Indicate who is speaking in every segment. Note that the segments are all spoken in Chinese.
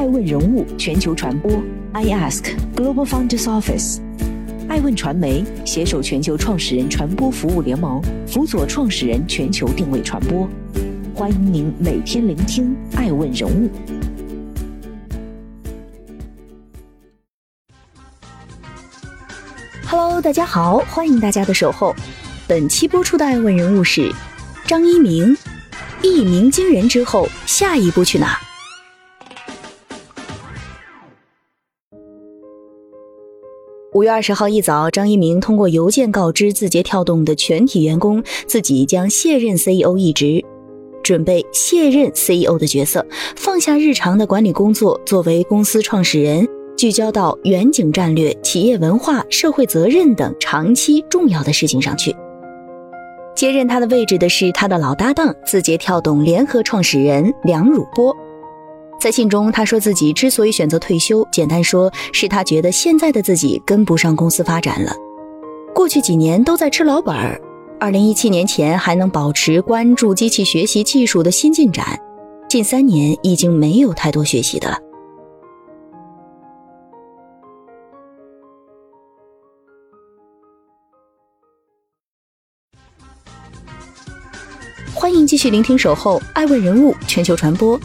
Speaker 1: 爱问人物全球传播，I Ask Global Founders Office，爱问传媒携手全球创始人传播服务联盟，辅佐创始人全球定位传播。欢迎您每天聆听爱问人物。Hello，大家好，欢迎大家的守候。本期播出的爱问人物是张一鸣，一鸣惊人之后，下一步去哪？五月二十号一早，张一鸣通过邮件告知字节跳动的全体员工，自己将卸任 CEO 一职，准备卸任 CEO 的角色，放下日常的管理工作，作为公司创始人，聚焦到远景战略、企业文化、社会责任等长期重要的事情上去。接任他的位置的是他的老搭档，字节跳动联合创始人梁汝波。在信中，他说自己之所以选择退休，简单说是他觉得现在的自己跟不上公司发展了。过去几年都在吃老本儿，二零一七年前还能保持关注机器学习技术的新进展，近三年已经没有太多学习的了。欢迎继续聆听《守候爱问人物全球传播》。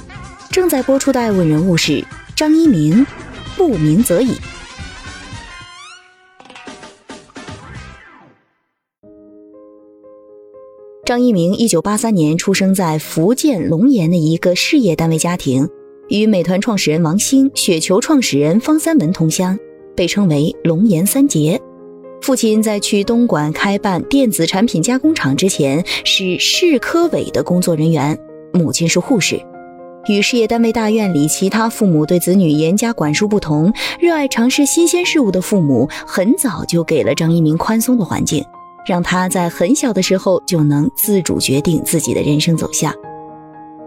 Speaker 1: 正在播出的爱问人物是张一鸣，不鸣则已。张一鸣一九八三年出生在福建龙岩的一个事业单位家庭，与美团创始人王兴、雪球创始人方三文同乡，被称为“龙岩三杰”。父亲在去东莞开办电子产品加工厂之前是市科委的工作人员，母亲是护士。与事业单位大院里其他父母对子女严加管束不同，热爱尝试新鲜事物的父母很早就给了张一鸣宽松的环境，让他在很小的时候就能自主决定自己的人生走向。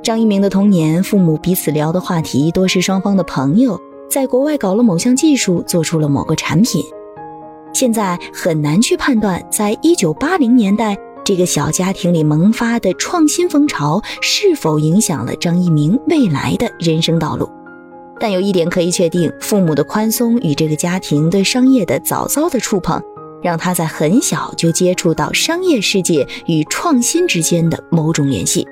Speaker 1: 张一鸣的童年，父母彼此聊的话题多是双方的朋友在国外搞了某项技术，做出了某个产品。现在很难去判断，在一九八零年代。这个小家庭里萌发的创新风潮是否影响了张一鸣未来的人生道路？但有一点可以确定，父母的宽松与这个家庭对商业的早早的触碰，让他在很小就接触到商业世界与创新之间的某种联系。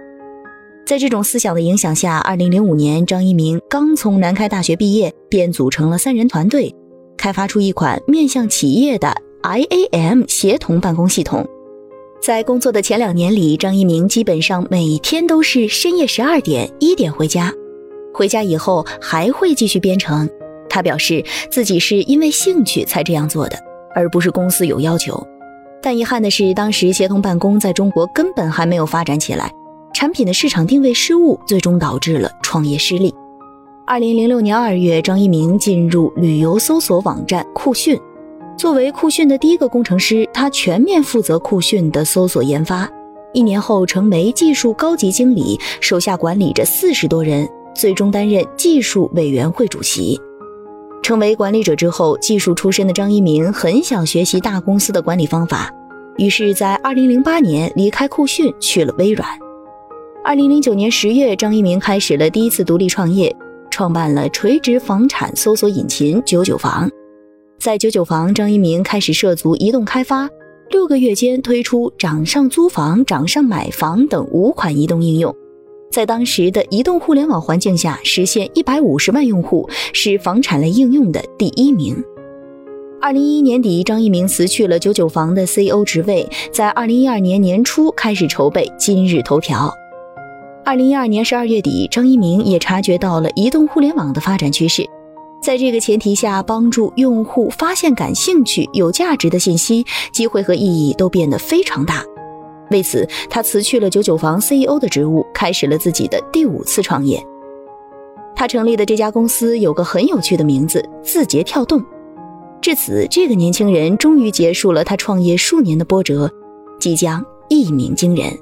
Speaker 1: 在这种思想的影响下，二零零五年，张一鸣刚从南开大学毕业，便组成了三人团队，开发出一款面向企业的 IAM 协同办公系统。在工作的前两年里，张一鸣基本上每天都是深夜十二点、一点回家。回家以后还会继续编程。他表示自己是因为兴趣才这样做的，而不是公司有要求。但遗憾的是，当时协同办公在中国根本还没有发展起来，产品的市场定位失误，最终导致了创业失利。二零零六年二月，张一鸣进入旅游搜索网站酷讯。作为酷讯的第一个工程师，他全面负责酷讯的搜索研发。一年后，成为技术高级经理，手下管理着四十多人，最终担任技术委员会主席。成为管理者之后，技术出身的张一鸣很想学习大公司的管理方法，于是，在二零零八年离开酷讯，去了微软。二零零九年十月，张一鸣开始了第一次独立创业，创办了垂直房产搜索引擎九九房。在九九房，张一鸣开始涉足移动开发，六个月间推出掌上租房、掌上买房等五款移动应用，在当时的移动互联网环境下实现一百五十万用户，是房产类应用的第一名。二零一一年底，张一鸣辞去了九九房的 CEO 职位，在二零一二年年初开始筹备今日头条。二零一二年十二月底，张一鸣也察觉到了移动互联网的发展趋势。在这个前提下，帮助用户发现感兴趣、有价值的信息，机会和意义都变得非常大。为此，他辞去了九九房 CEO 的职务，开始了自己的第五次创业。他成立的这家公司有个很有趣的名字——字节跳动。至此，这个年轻人终于结束了他创业数年的波折，即将一鸣惊人。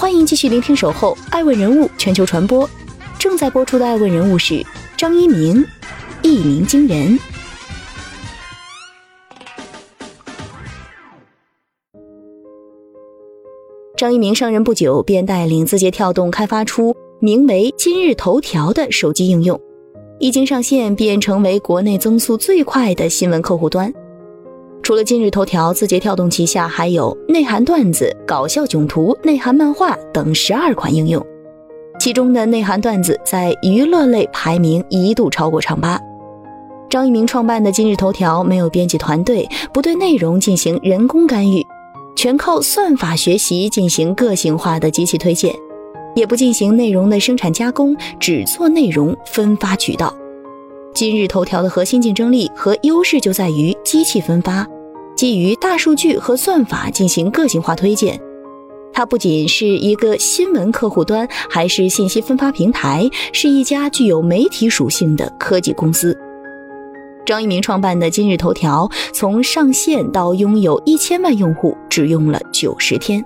Speaker 1: 欢迎继续聆听守候爱问人物全球传播。正在播出的爱问人物是张一鸣一鸣惊人。张一鸣上任不久便带领字节跳动开发出名为今日头条的手机应用一经上线便成为国内增速最快的新闻客户端。除了今日头条，字节跳动旗下还有内涵段子、搞笑囧图、内涵漫画等十二款应用，其中的内涵段子在娱乐类排名一度超过唱吧。张一鸣创办的今日头条没有编辑团队，不对内容进行人工干预，全靠算法学习进行个性化的机器推荐，也不进行内容的生产加工，只做内容分发渠道。今日头条的核心竞争力和优势就在于机器分发。基于大数据和算法进行个性化推荐，它不仅是一个新闻客户端，还是信息分发平台，是一家具有媒体属性的科技公司。张一鸣创办的今日头条，从上线到拥有一千万用户，只用了九十天。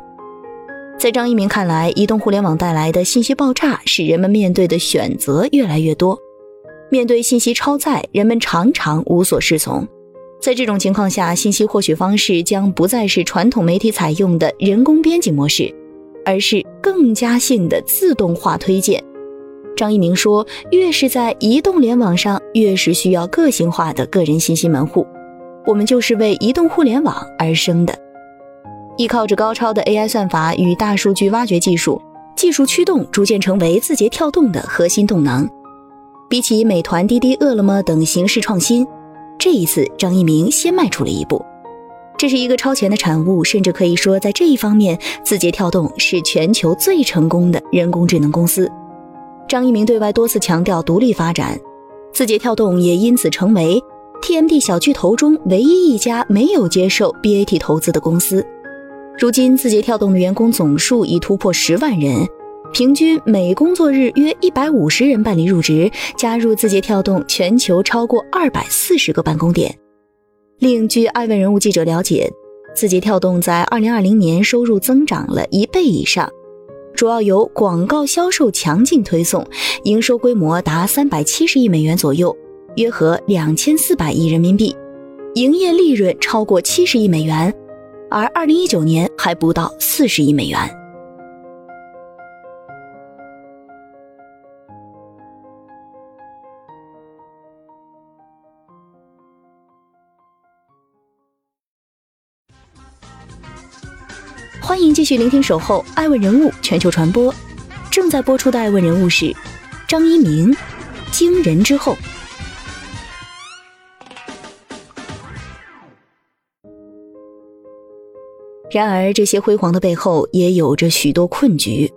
Speaker 1: 在张一鸣看来，移动互联网带来的信息爆炸，使人们面对的选择越来越多。面对信息超载，人们常常无所适从。在这种情况下，信息获取方式将不再是传统媒体采用的人工编辑模式，而是更加性的自动化推荐。张一鸣说：“越是在移动联网上，越是需要个性化的个人信息门户。我们就是为移动互联网而生的。依靠着高超的 AI 算法与大数据挖掘技术，技术驱动逐渐成为字节跳动的核心动能。比起美团、滴滴、饿了么等形式创新。”这一次，张一鸣先迈出了一步，这是一个超前的产物，甚至可以说，在这一方面，字节跳动是全球最成功的人工智能公司。张一鸣对外多次强调独立发展，字节跳动也因此成为 TMD 小巨头中唯一一家没有接受 BAT 投资的公司。如今，字节跳动的员工总数已突破十万人。平均每工作日约一百五十人办理入职，加入字节跳动全球超过二百四十个办公点。另据爱问人物记者了解，字节跳动在二零二零年收入增长了一倍以上，主要由广告销售强劲推送，营收规模达三百七十亿美元左右，约合两千四百亿人民币，营业利润超过七十亿美元，而二零一九年还不到四十亿美元。继续聆听《守候爱问人物全球传播》，正在播出的爱问人物是张一鸣，惊人之后。然而，这些辉煌的背后也有着许多困局。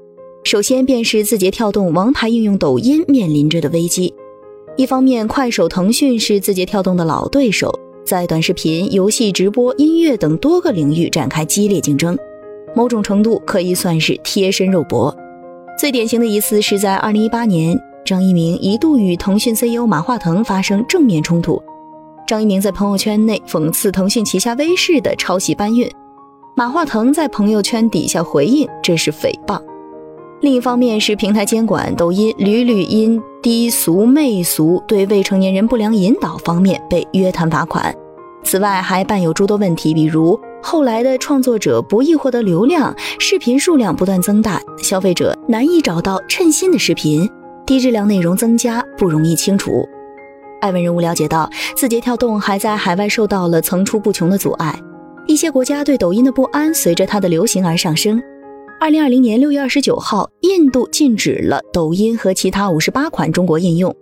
Speaker 1: 首先，便是字节跳动王牌应用抖音面临着的危机。一方面，快手、腾讯是字节跳动的老对手，在短视频、游戏直播、音乐等多个领域展开激烈竞争。某种程度可以算是贴身肉搏。最典型的一次是在二零一八年，张一鸣一度与腾讯 CEO 马化腾发生正面冲突。张一鸣在朋友圈内讽刺腾讯旗下微视的抄袭搬运，马化腾在朋友圈底下回应这是诽谤。另一方面是平台监管，抖音屡屡因低俗媚俗、对未成年人不良引导方面被约谈罚款。此外还伴有诸多问题，比如。后来的创作者不易获得流量，视频数量不断增大，消费者难以找到称心的视频，低质量内容增加，不容易清除。艾文人物了解到，字节跳动还在海外受到了层出不穷的阻碍，一些国家对抖音的不安随着它的流行而上升。二零二零年六月二十九号，印度禁止了抖音和其他五十八款中国应用。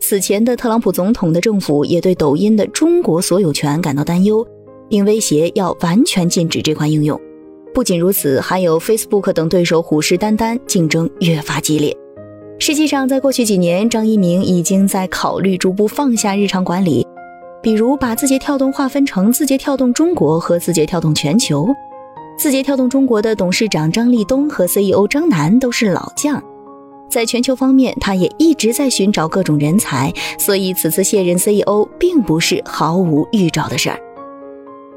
Speaker 1: 此前的特朗普总统的政府也对抖音的中国所有权感到担忧。并威胁要完全禁止这款应用。不仅如此，还有 Facebook 等对手虎视眈眈，竞争越发激烈。实际上，在过去几年，张一鸣已经在考虑逐步放下日常管理，比如把字节跳动划分成字节跳动中国和字节跳动全球。字节跳动中国的董事长张立东和 CEO 张楠都是老将，在全球方面，他也一直在寻找各种人才，所以此次卸任 CEO 并不是毫无预兆的事儿。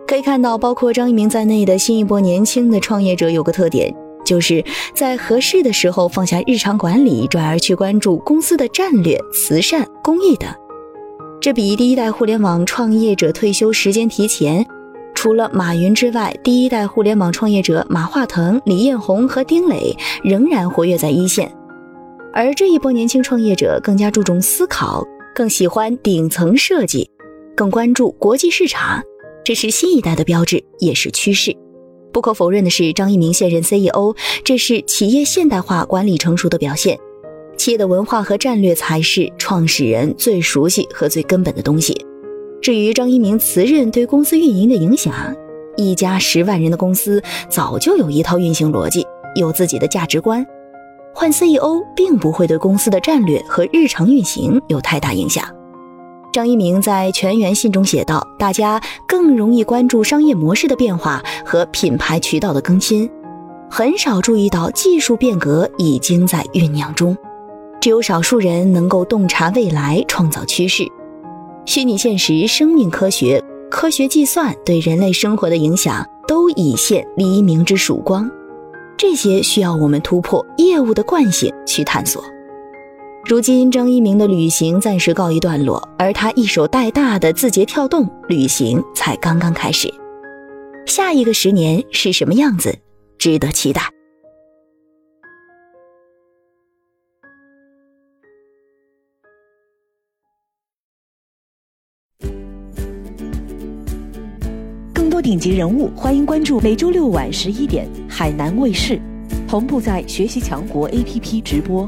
Speaker 1: 可以看到，包括张一鸣在内的新一波年轻的创业者有个特点，就是在合适的时候放下日常管理，转而去关注公司的战略、慈善、公益等。这比第一代互联网创业者退休时间提前，除了马云之外，第一代互联网创业者马化腾、李彦宏和丁磊仍然活跃在一线。而这一波年轻创业者更加注重思考，更喜欢顶层设计，更关注国际市场。这是新一代的标志，也是趋势。不可否认的是，张一鸣现任 CEO，这是企业现代化管理成熟的表现。企业的文化和战略才是创始人最熟悉和最根本的东西。至于张一鸣辞任对公司运营的影响，一家十万人的公司早就有一套运行逻辑，有自己的价值观。换 CEO 并不会对公司的战略和日常运行有太大影响。张一鸣在全员信中写道：“大家更容易关注商业模式的变化和品牌渠道的更新，很少注意到技术变革已经在酝酿中。只有少数人能够洞察未来，创造趋势。虚拟现实、生命科学、科学计算对人类生活的影响都已现黎明之曙光。这些需要我们突破业务的惯性去探索。”如今，张一鸣的旅行暂时告一段落，而他一手带大的字节跳动旅行才刚刚开始。下一个十年是什么样子，值得期待。
Speaker 2: 更多顶级人物，欢迎关注每周六晚十一点海南卫视，同步在学习强国 APP 直播。